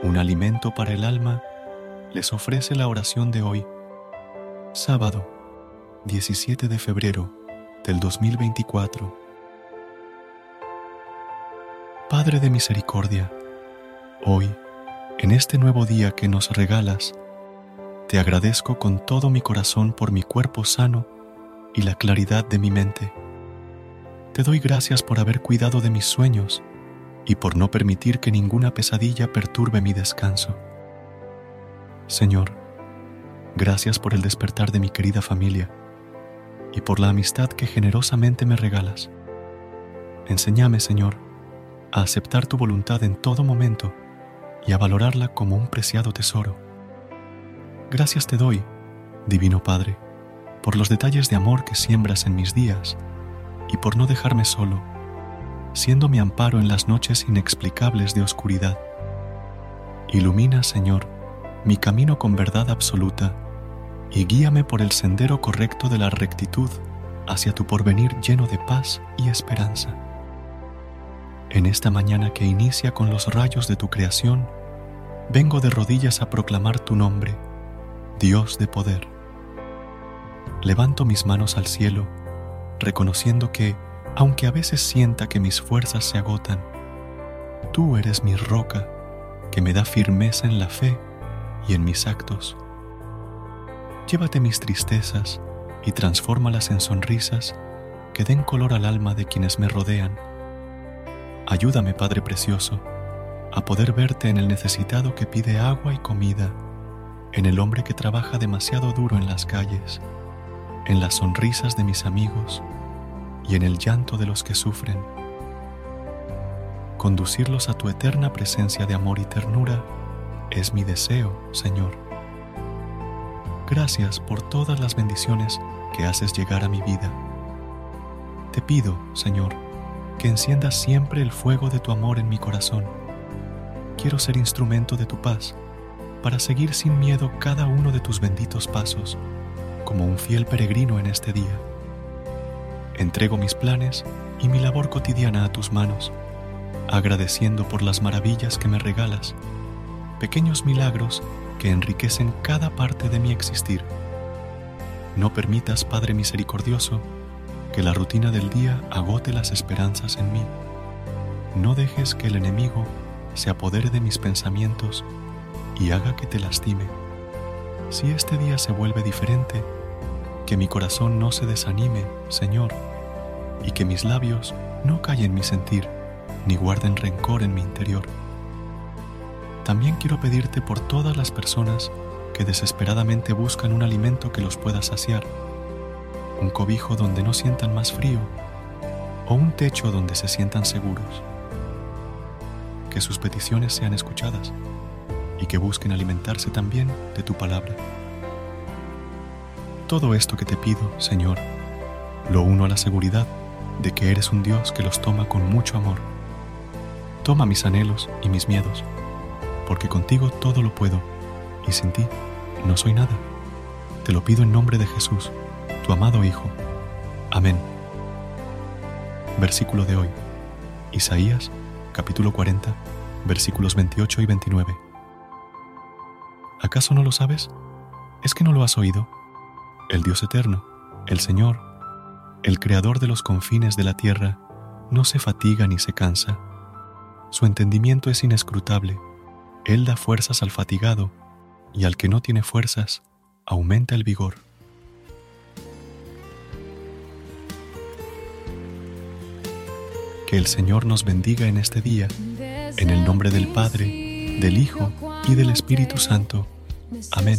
Un alimento para el alma les ofrece la oración de hoy, sábado 17 de febrero del 2024. Padre de misericordia, hoy, en este nuevo día que nos regalas, te agradezco con todo mi corazón por mi cuerpo sano y la claridad de mi mente. Te doy gracias por haber cuidado de mis sueños y por no permitir que ninguna pesadilla perturbe mi descanso. Señor, gracias por el despertar de mi querida familia y por la amistad que generosamente me regalas. Enséñame, Señor, a aceptar tu voluntad en todo momento y a valorarla como un preciado tesoro. Gracias te doy, Divino Padre, por los detalles de amor que siembras en mis días y por no dejarme solo siendo mi amparo en las noches inexplicables de oscuridad. Ilumina, Señor, mi camino con verdad absoluta y guíame por el sendero correcto de la rectitud hacia tu porvenir lleno de paz y esperanza. En esta mañana que inicia con los rayos de tu creación, vengo de rodillas a proclamar tu nombre, Dios de poder. Levanto mis manos al cielo, reconociendo que, aunque a veces sienta que mis fuerzas se agotan, tú eres mi roca que me da firmeza en la fe y en mis actos. Llévate mis tristezas y transfórmalas en sonrisas que den color al alma de quienes me rodean. Ayúdame, Padre Precioso, a poder verte en el necesitado que pide agua y comida, en el hombre que trabaja demasiado duro en las calles, en las sonrisas de mis amigos, y en el llanto de los que sufren. Conducirlos a tu eterna presencia de amor y ternura es mi deseo, Señor. Gracias por todas las bendiciones que haces llegar a mi vida. Te pido, Señor, que enciendas siempre el fuego de tu amor en mi corazón. Quiero ser instrumento de tu paz para seguir sin miedo cada uno de tus benditos pasos, como un fiel peregrino en este día. Entrego mis planes y mi labor cotidiana a tus manos, agradeciendo por las maravillas que me regalas, pequeños milagros que enriquecen cada parte de mi existir. No permitas, Padre misericordioso, que la rutina del día agote las esperanzas en mí. No dejes que el enemigo se apodere de mis pensamientos y haga que te lastime. Si este día se vuelve diferente, que mi corazón no se desanime, Señor, y que mis labios no callen mi sentir, ni guarden rencor en mi interior. También quiero pedirte por todas las personas que desesperadamente buscan un alimento que los pueda saciar, un cobijo donde no sientan más frío, o un techo donde se sientan seguros. Que sus peticiones sean escuchadas y que busquen alimentarse también de tu palabra. Todo esto que te pido, Señor, lo uno a la seguridad de que eres un Dios que los toma con mucho amor. Toma mis anhelos y mis miedos, porque contigo todo lo puedo, y sin ti no soy nada. Te lo pido en nombre de Jesús, tu amado Hijo. Amén. Versículo de hoy. Isaías, capítulo 40, versículos 28 y 29. ¿Acaso no lo sabes? ¿Es que no lo has oído? El Dios eterno, El Señor, el Creador de los confines de la tierra, no se fatiga ni se cansa. Su entendimiento es inescrutable. Él da fuerzas al fatigado y al que no tiene fuerzas, aumenta el vigor. Que el Señor nos bendiga en este día, en el nombre del Padre, del Hijo y del Espíritu Santo. Amén.